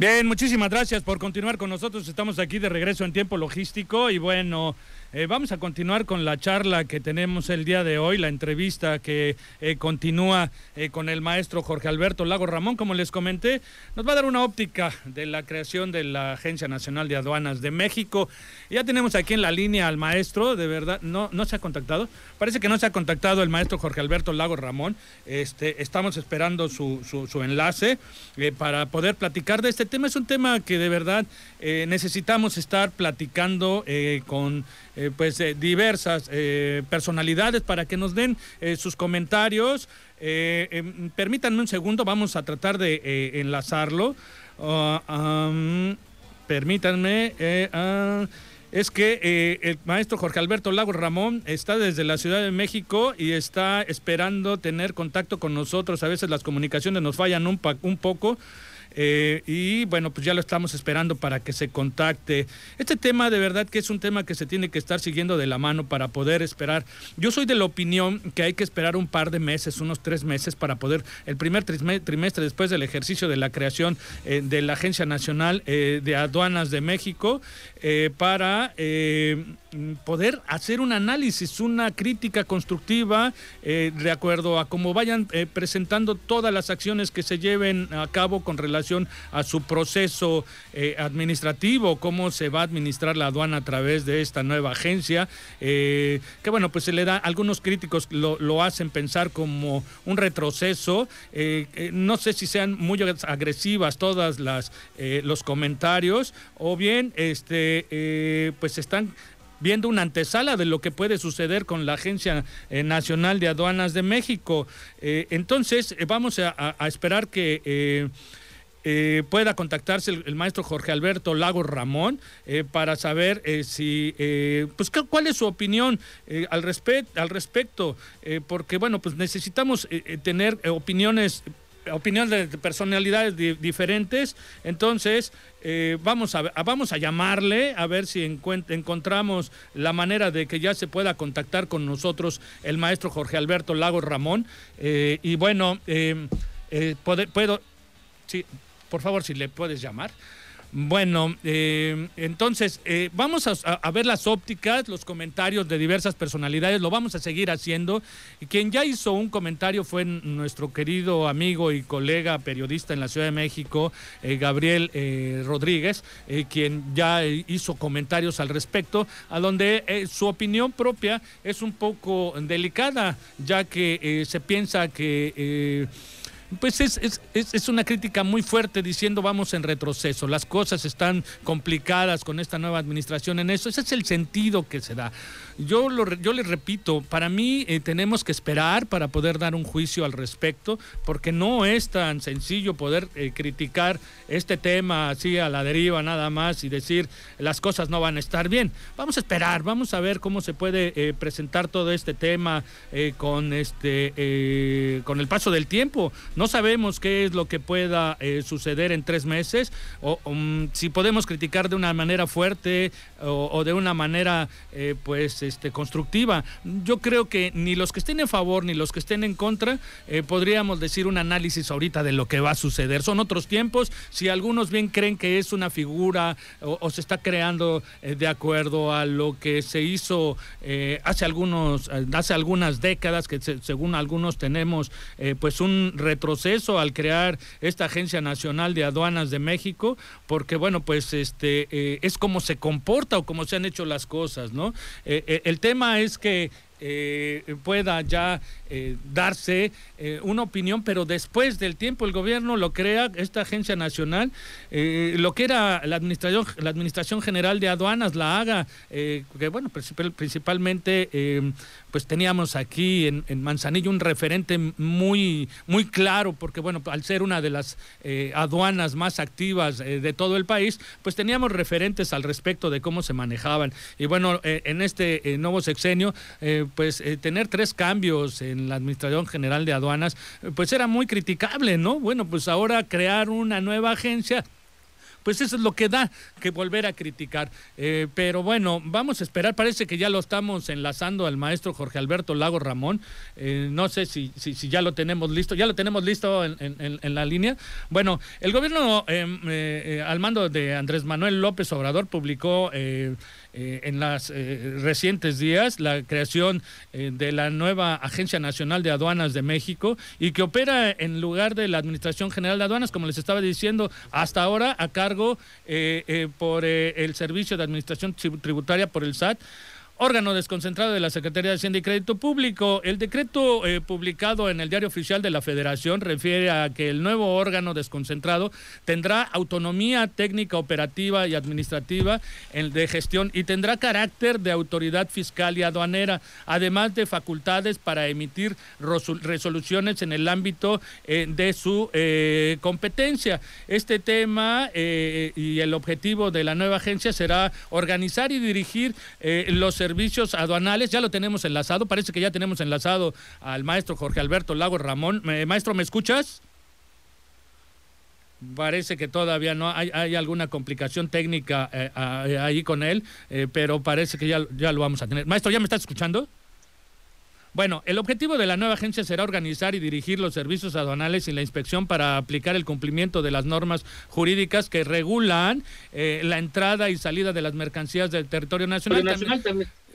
Bien, muchísimas gracias por continuar con nosotros. Estamos aquí de regreso en tiempo logístico y bueno, eh, vamos a continuar con la charla que tenemos el día de hoy, la entrevista que eh, continúa eh, con el maestro Jorge Alberto Lago Ramón. Como les comenté, nos va a dar una óptica de la creación de la Agencia Nacional de Aduanas de México. Ya tenemos aquí en la línea al maestro, de verdad, no, no se ha contactado. Parece que no se ha contactado el maestro Jorge Alberto Lago Ramón. Este, estamos esperando su, su, su enlace para poder platicar de este tema. Es un tema que de verdad necesitamos estar platicando con eh, pues eh, diversas eh, personalidades para que nos den sus comentarios. Em, permítanme un segundo, vamos a tratar de enlazarlo. Ah, permítanme. Ah, es que el maestro Jorge Alberto Lago Ramón está desde la Ciudad de México y está esperando tener contacto con nosotros. A veces las comunicaciones nos fallan un, un poco. Eh, y bueno, pues ya lo estamos esperando para que se contacte. Este tema de verdad que es un tema que se tiene que estar siguiendo de la mano para poder esperar. Yo soy de la opinión que hay que esperar un par de meses, unos tres meses, para poder, el primer trimestre después del ejercicio de la creación eh, de la Agencia Nacional eh, de Aduanas de México, para poder hacer un análisis, una crítica constructiva de acuerdo a cómo vayan presentando todas las acciones que se lleven a cabo con relación a su proceso eh, administrativo, cómo se va a administrar la aduana a través de esta nueva agencia, eh, que bueno, pues se le da, algunos críticos lo, hacen pensar como un retroceso, eh, no sé si sean muy agresivas todas las los comentarios o bien este pues están viendo una antesala de lo que puede suceder con la Agencia Nacional de Aduanas de México. entonces, vamos a, esperar que eh, pueda contactarse el, maestro Jorge Alberto Lago Ramón eh, para saber eh, si, pues, cuál es su opinión al, al respecto, porque, bueno, pues necesitamos tener opiniones opiniones de personalidades diferentes. Entonces, vamos, a, vamos a llamarle a ver si encontramos la manera de que ya se pueda contactar con nosotros el maestro Jorge Alberto Lago Ramón. y bueno, puedo, sí, por favor, si le puedes llamar. Bueno, eh, entonces eh, vamos a, ver las ópticas, los comentarios de diversas personalidades, lo vamos a seguir haciendo. Quien ya hizo un comentario fue nuestro querido amigo y colega periodista en la Ciudad de México, eh, Gabriel Rodríguez, quien ya hizo comentarios al respecto, a donde su opinión propia es un poco delicada, ya que se piensa que pues es, es, es, una crítica muy fuerte diciendo vamos en retroceso, las cosas están complicadas con esta nueva administración en eso, ese es el sentido que se da. Yo, lo, yo les repito, para mí eh, tenemos que esperar para poder dar un juicio al respecto, porque no es tan sencillo poder eh, criticar este tema así a la deriva nada más y decir las cosas no van a estar bien. Vamos a esperar, vamos a ver cómo se puede eh, presentar todo este tema con, este, con el paso del tiempo. No sabemos qué es lo que pueda suceder en tres meses, o, mm, si podemos criticar de una manera fuerte o, o de una manera, pues, este, constructiva. Yo creo que ni los que estén en favor ni los que estén en contra eh, podríamos decir un análisis ahorita de lo que va a suceder. Son otros tiempos. Si algunos bien creen que es una figura o, se está creando eh, de acuerdo a lo que se hizo eh, hace algunos, hace algunas décadas, que según algunos tenemos pues un retroceso al crear esta Agencia Nacional de Aduanas de México, porque bueno, pues este es como se comporta o como se han hecho las cosas, ¿no? El tema es que eh, pueda ya eh, darse eh, una opinión, pero después del tiempo el gobierno lo crea, esta agencia nacional, lo que era la administración, la administración general de aduanas la haga, que bueno, principalmente pues teníamos aquí en, Manzanillo un referente muy, muy claro, porque bueno, al ser una de las aduanas más activas de todo el país, pues teníamos referentes al respecto de cómo se manejaban. Y bueno, en este nuevo sexenio, pues tener tres cambios en la Administración General de Aduanas, pues era muy criticable, ¿no? Bueno, pues ahora crear una nueva agencia pues eso es lo que da que volver a criticar. Eh, pero bueno, vamos a esperar, parece que ya lo estamos enlazando al maestro Jorge Alberto Lago Ramón, eh, no sé si, si, ya lo tenemos listo, ya lo tenemos listo en, la línea. Bueno, el gobierno em, eh, al mando de Andrés Manuel López Obrador publicó en los eh, recientes días la creación de la nueva Agencia Nacional de Aduanas de México y que opera en lugar de la Administración General de Aduanas, como les estaba diciendo, hasta ahora a cargo por el Servicio de Administración Tributaria por el SAT órgano desconcentrado de la Secretaría de Hacienda y Crédito Público. El decreto eh, publicado en el Diario Oficial de la Federación refiere a que el nuevo órgano desconcentrado tendrá autonomía técnica, operativa y administrativa de gestión y tendrá carácter de autoridad fiscal y aduanera, además de facultades para emitir resoluciones en el ámbito eh, de su eh, competencia. Este tema y el objetivo de la nueva agencia será organizar y dirigir los servicios servicios aduanales. Ya lo tenemos enlazado. Parece que ya tenemos enlazado al maestro Jorge Alberto Lago Ramón. maestro, ¿me escuchas? Parece que todavía no hay, alguna complicación técnica eh, ahí con él, eh, pero parece que ya, ya lo vamos a tener. Maestro, ¿ya me estás escuchando? Bueno, el objetivo de la nueva agencia será organizar y dirigir los servicios aduanales y la inspección para aplicar el cumplimiento de las normas jurídicas que regulan eh, la entrada y salida de las mercancías del territorio nacional.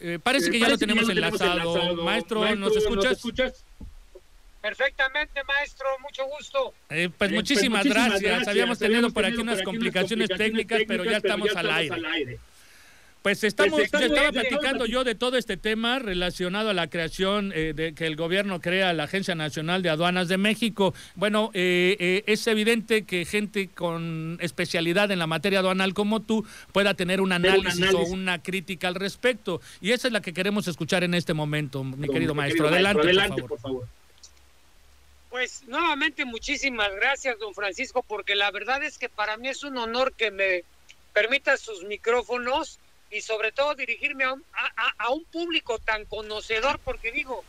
Eh, parece que ya lo tenemos, enlazado. Maestro, ¿nos escuchas? Perfectamente, maestro, mucho gusto. Eh, pues, muchísimas, gracias. Habíamos tenido por aquí unas complicaciones, técnicas, pero ya estamos, al aire. Pues estamos, pues estaba platicando yo de todo este tema relacionado a la creación eh, de que el gobierno crea la Agencia Nacional de Aduanas de México. Bueno, eh, eh, es evidente que gente con especialidad en la materia aduanal como tú pueda tener un análisis, o una crítica al respecto. Y esa es la que queremos escuchar en este momento, mi querido maestro. adelante, por favor. Pues nuevamente muchísimas gracias, don Francisco, porque la verdad es que para mí es un honor que me permita sus micrófonos y sobre todo dirigirme a un, a, un público tan conocedor, porque digo,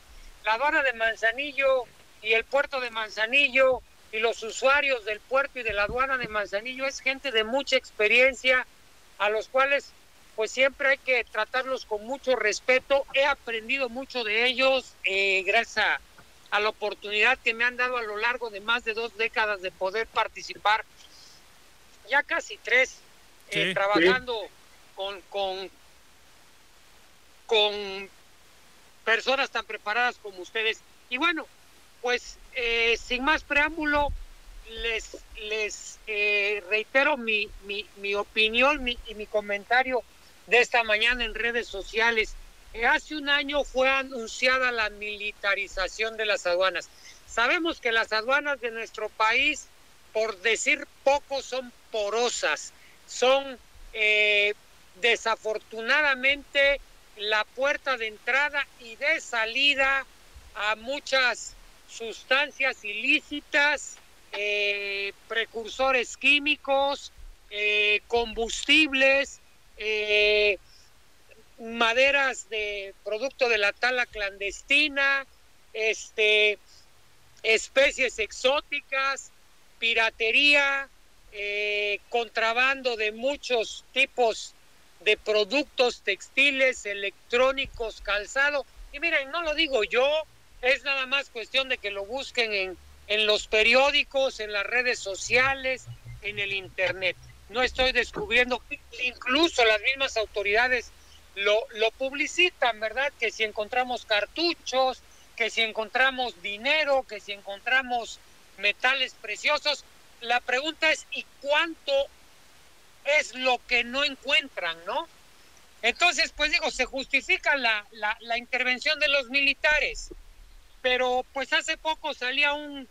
la aduana de Manzanillo y el puerto de Manzanillo y los usuarios del puerto y de la aduana de Manzanillo es gente de mucha experiencia, a los cuales pues siempre hay que tratarlos con mucho respeto. He aprendido mucho de ellos eh, gracias a, la oportunidad que me han dado a lo largo de más de dos décadas de poder participar, ya casi tres, eh, trabajando con, con, con personas tan preparadas como ustedes. Y bueno, pues eh, sin más preámbulo, les, les eh, reitero mi, mi, mi opinión y mi comentario de esta mañana en redes sociales. Eh, hace un año fue anunciada la militarización de las aduanas. Sabemos que las aduanas de nuestro país, por decir poco, son porosas, son desafortunadamente la puerta de entrada y de salida a muchas sustancias ilícitas, eh, precursores químicos, eh, combustibles, eh, maderas de producto de la tala clandestina, este, especies exóticas, piratería, contrabando de muchos tipos de productos textiles, electrónicos, calzado. Y miren, no lo digo yo, es nada más cuestión de que lo busquen en, en los periódicos, en las redes sociales, en el Internet. No estoy descubriendo, incluso las mismas autoridades lo, lo publicitan, ¿verdad? Que si encontramos cartuchos, que si encontramos dinero, que si encontramos metales preciosos. La pregunta es, ¿y cuánto es lo que no encuentran, ¿no? Entonces, pues digo, se justifica la, la, intervención de los militares, pero pues hace poco salía un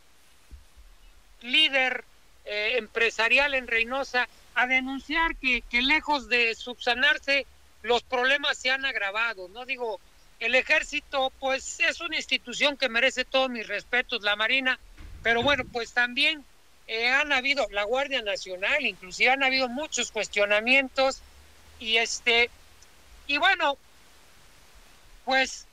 líder eh, empresarial en Reynosa a denunciar que, que lejos de subsanarse, los problemas se han agravado, ¿no? Digo, el ejército, pues es una institución que merece todos mis respetos, la Marina, pero bueno, pues también eh, han habido la Guardia Nacional, inclusive han habido muchos cuestionamientos y este y bueno, pues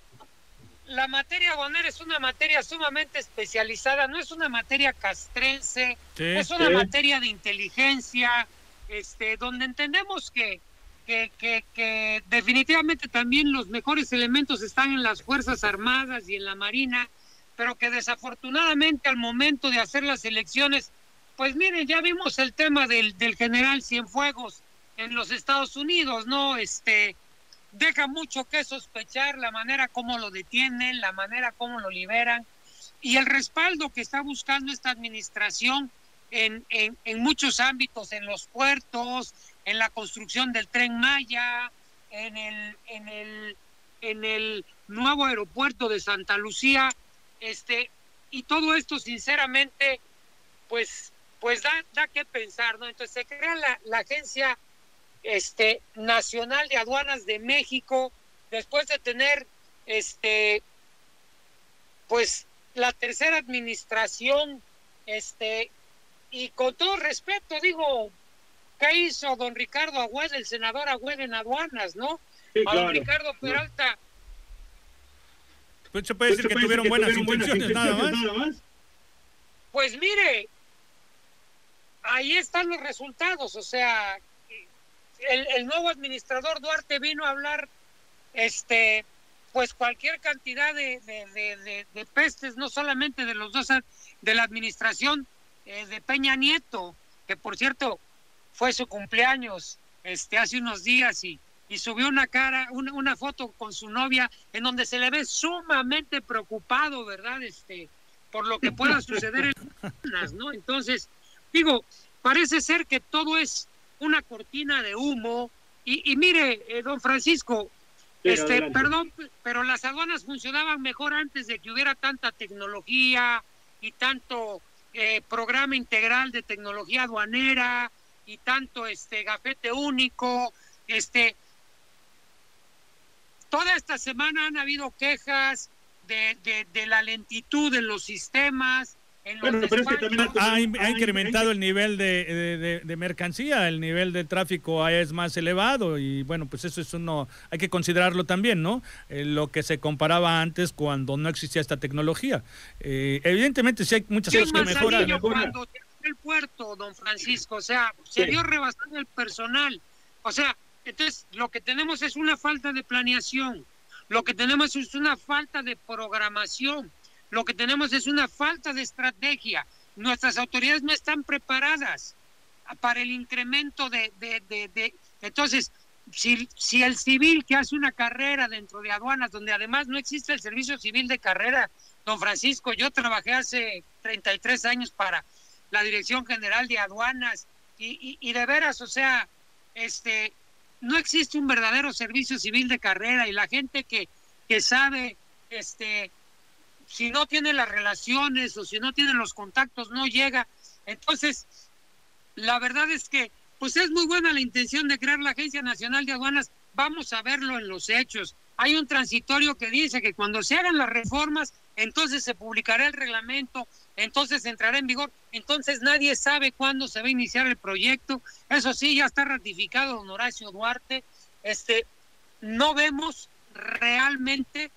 la materia aduanera es una materia sumamente especializada, no es una materia castrense, es una materia de inteligencia, este, donde entendemos que, que, que, que, definitivamente también los mejores elementos están en las Fuerzas Armadas y en la Marina, pero que desafortunadamente al momento de hacer las elecciones, pues miren, ya vimos el tema del, del general Cienfuegos en los Estados Unidos, ¿no? Este, deja mucho que sospechar la manera como lo detienen, la manera como lo liberan y el respaldo que está buscando esta administración en, en, en muchos ámbitos, en los puertos, en la construcción del tren Maya, en el, en el, en el nuevo aeropuerto de Santa Lucía, este, y todo esto sinceramente, pues, pues da, da que pensar, ¿no? Entonces se crea la, la agencia este, Nacional de Aduanas de México, después de tener este, pues la tercera administración, este, y con todo respeto, digo, ¿qué hizo don Ricardo Agüed, el senador Agüed en aduanas, no? A don Ricardo Peralta. Pues se puede decir que, tuvieron, buenas, intenciones, nada, más. nada más. Pues mire, ahí están los resultados, o sea, el, el, nuevo administrador Duarte vino a hablar, este, pues cualquier cantidad de, de, de, de pestes, no solamente de los dos, de la administración eh, de Peña Nieto, que por cierto fue su cumpleaños este, hace unos días y, y subió una cara, una, una, foto con su novia en donde se le ve sumamente preocupado, ¿verdad? Este, por lo que pueda suceder en las, ¿no? Entonces, digo, parece ser que todo es una cortina de humo. Y, y mire, eh, don Francisco, pero este, adelante. perdón, pero las aduanas funcionaban mejor antes de que hubiera tanta tecnología y tanto eh, programa integral de tecnología aduanera y tanto este gafete único, este toda esta semana han habido quejas de, de, de la lentitud de los sistemas, bueno, pero es que también ha, ha, ha incrementado el nivel de, de, de, mercancía, el nivel de tráfico es más elevado y bueno, pues eso es uno, hay que considerarlo también, ¿no? Eh, lo que se comparaba antes cuando no existía esta tecnología. Eh, evidentemente sí hay muchas cosas que mejorar. Cuando el puerto, don Francisco, o sea, se sí. vio rebasado el personal, o sea, entonces lo que tenemos es una falta de planeación, lo que tenemos es una falta de programación lo que tenemos es una falta de estrategia. Nuestras autoridades no están preparadas para el incremento de... de, de. Entonces, si, si el civil que hace una carrera dentro de aduanas, donde además no existe el servicio civil de carrera, don Francisco, yo trabajé hace 33 años para la Dirección General de Aduanas y, y, y de veras, o sea, este, no existe un verdadero servicio civil de carrera y la gente que, que sabe este, si no tiene las relaciones o si no tiene los contactos, no llega. Entonces, la verdad es que, pues es muy buena la intención de crear la Agencia Nacional de Aduanas. Vamos a verlo en los hechos. Hay un transitorio que dice que cuando se hagan las reformas, entonces se publicará el reglamento, entonces entrará en vigor. Entonces nadie sabe cuándo se va a iniciar el proyecto. Eso sí, ya está ratificado don Horacio Duarte. Este, no vemos realmente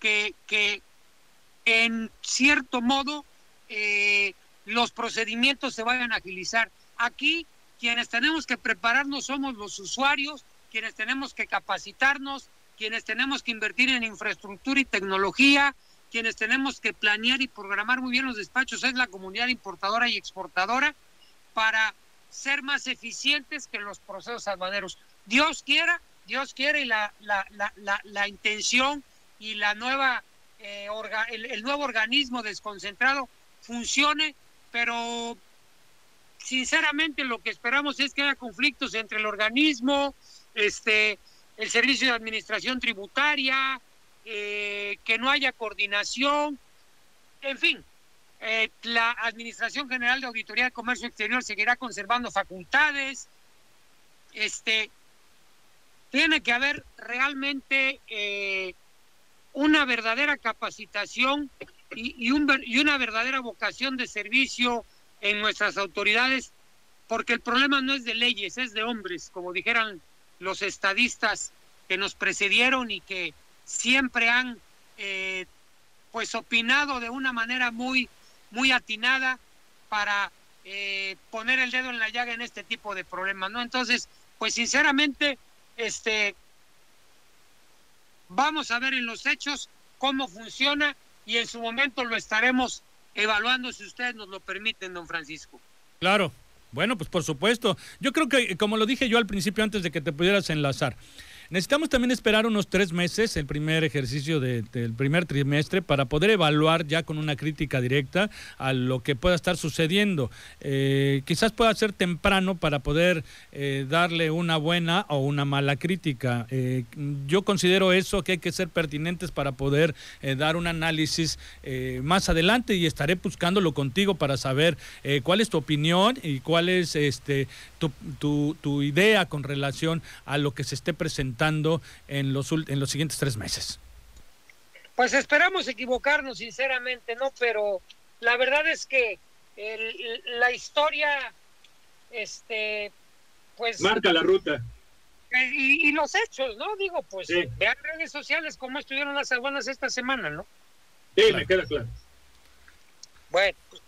que, que, en cierto modo eh, los procedimientos se vayan a agilizar. Aquí quienes tenemos que prepararnos somos los usuarios, quienes tenemos que capacitarnos, quienes tenemos que invertir en infraestructura y tecnología, quienes tenemos que planear y programar muy bien los despachos es la comunidad importadora y exportadora para ser más eficientes que los procesos aduaneros. Dios quiera, Dios quiera y la, la, la, la, intención y la nueva eh, el, nuevo organismo desconcentrado funcione, pero sinceramente lo que esperamos es que haya conflictos entre el organismo, este, el servicio de administración tributaria, eh, que no haya coordinación, en fin, eh, la Administración General de Auditoría de Comercio Exterior seguirá conservando facultades, este, tiene que haber realmente una verdadera capacitación y, y, un, y una verdadera vocación de servicio en nuestras autoridades, porque el problema no es de leyes, es de hombres, como dijeran los estadistas que nos precedieron y que siempre han eh, pues opinado de una manera muy, muy atinada para eh, poner el dedo en la llaga en este tipo de problemas, ¿no? Entonces, pues sinceramente, este, vamos a ver en los hechos cómo funciona y en su momento lo estaremos evaluando si ustedes nos lo permiten, don Francisco. Claro, bueno, pues por supuesto. Yo creo que, como lo dije yo al principio antes de que te pudieras enlazar, Necesitamos también esperar unos tres meses, el primer ejercicio del primer trimestre, para poder evaluar ya con una crítica directa a lo que pueda estar sucediendo. Eh, quizás pueda ser temprano para poder eh, darle una buena o una mala crítica. Eh, yo considero eso que hay que ser pertinentes para poder dar un análisis más adelante y estaré buscándolo contigo para saber cuál es tu opinión y cuál es este tu, tu, tu idea con relación a lo que se esté presentando en los, en los siguientes tres meses? Pues esperamos equivocarnos, sinceramente, ¿no? Pero la verdad es que la historia, este, pues... Marca la ruta. Y, los hechos, ¿no? Digo, pues vean redes sociales cómo estuvieron las aduanas esta semana, ¿no? Sí, me queda claro. Bueno, pues,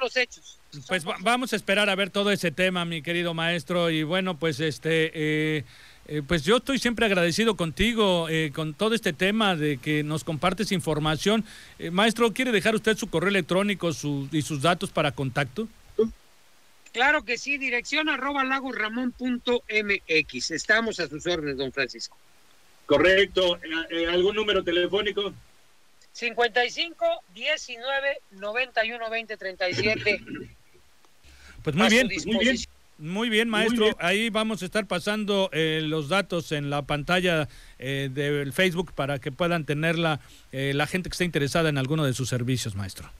los hechos. Pues vamos a esperar a ver todo ese tema, mi querido maestro. Y bueno, pues este... Eh, eh, pues yo estoy siempre agradecido contigo eh, con todo este tema de que nos compartes información. Eh, maestro, ¿quiere dejar usted su correo electrónico y sus datos para contacto? Claro que sí, dirección arroba lagosramón.mx. Estamos a sus órdenes, don Francisco. Correcto. ¿Algún número telefónico? 55 19 91 20 37. Pues muy bien, muy bien. Muy bien, maestro. Ahí vamos a estar pasando eh, los datos en la pantalla eh, del Facebook para que puedan tenerla eh, la gente que esté interesada en alguno de sus servicios, maestro.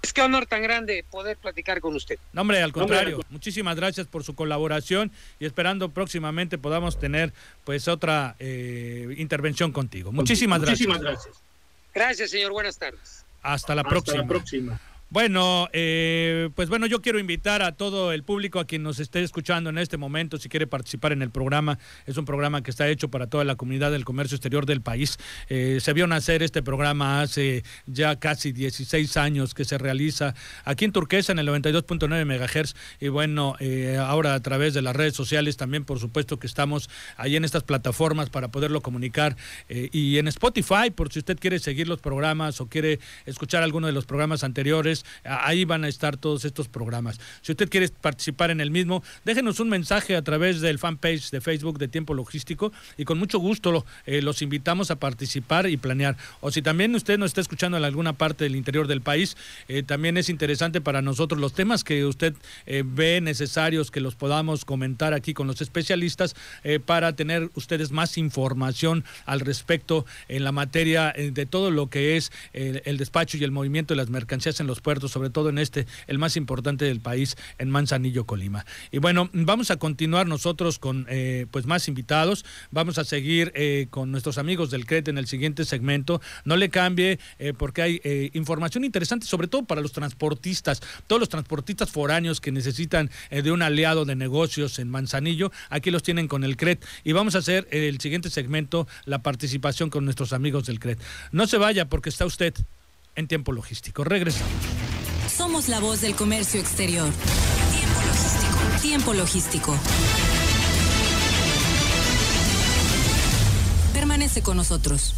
Es que honor tan grande poder platicar con usted. No, hombre, al contrario. Muchísimas gracias por su colaboración y esperando próximamente podamos tener pues otra intervención contigo. Muchísimas, Muchísimas gracias. Gracias, señor. Buenas tardes. Hasta la Hasta La próxima. Bueno, eh, pues bueno, yo quiero invitar a todo el público a quien nos esté escuchando en este momento, si quiere participar en el programa, es un programa que está hecho para toda la comunidad del comercio exterior del país. Eh, se vio nacer este programa hace ya casi 16 años que se realiza aquí en Turquesa en el 92.9 MHz y bueno, eh, ahora a través de las redes sociales también por supuesto que estamos ahí en estas plataformas para poderlo comunicar y en Spotify por si usted quiere seguir los programas o quiere escuchar alguno de los programas anteriores ahí van a estar todos estos programas. Si usted quiere participar en el mismo, déjenos un mensaje a través del fanpage de Facebook de Tiempo Logístico y con mucho gusto eh, los invitamos a participar y planear. O si también usted nos está escuchando en alguna parte del interior del país, eh, también es interesante para nosotros los temas que usted eh, ve necesarios que los podamos comentar aquí con los especialistas para tener ustedes más información al respecto en la materia de todo lo que es el despacho y el movimiento de las mercancías en los sobre todo en este, el más importante del país, en Manzanillo, Colima. Y bueno, vamos a continuar nosotros con eh, pues más invitados, vamos a seguir eh, con nuestros amigos del CRET en el siguiente segmento. No le cambie eh, porque hay información interesante, sobre todo para los transportistas, todos los transportistas foráneos que necesitan de un aliado de negocios en Manzanillo, aquí los tienen con el CRET. Y vamos a hacer el siguiente segmento, la participación con nuestros amigos del CRET. No se vaya porque está usted en tiempo logístico. Regresamos. Somos la voz del comercio exterior. Tiempo logístico. Tiempo logístico. Permanece con nosotros.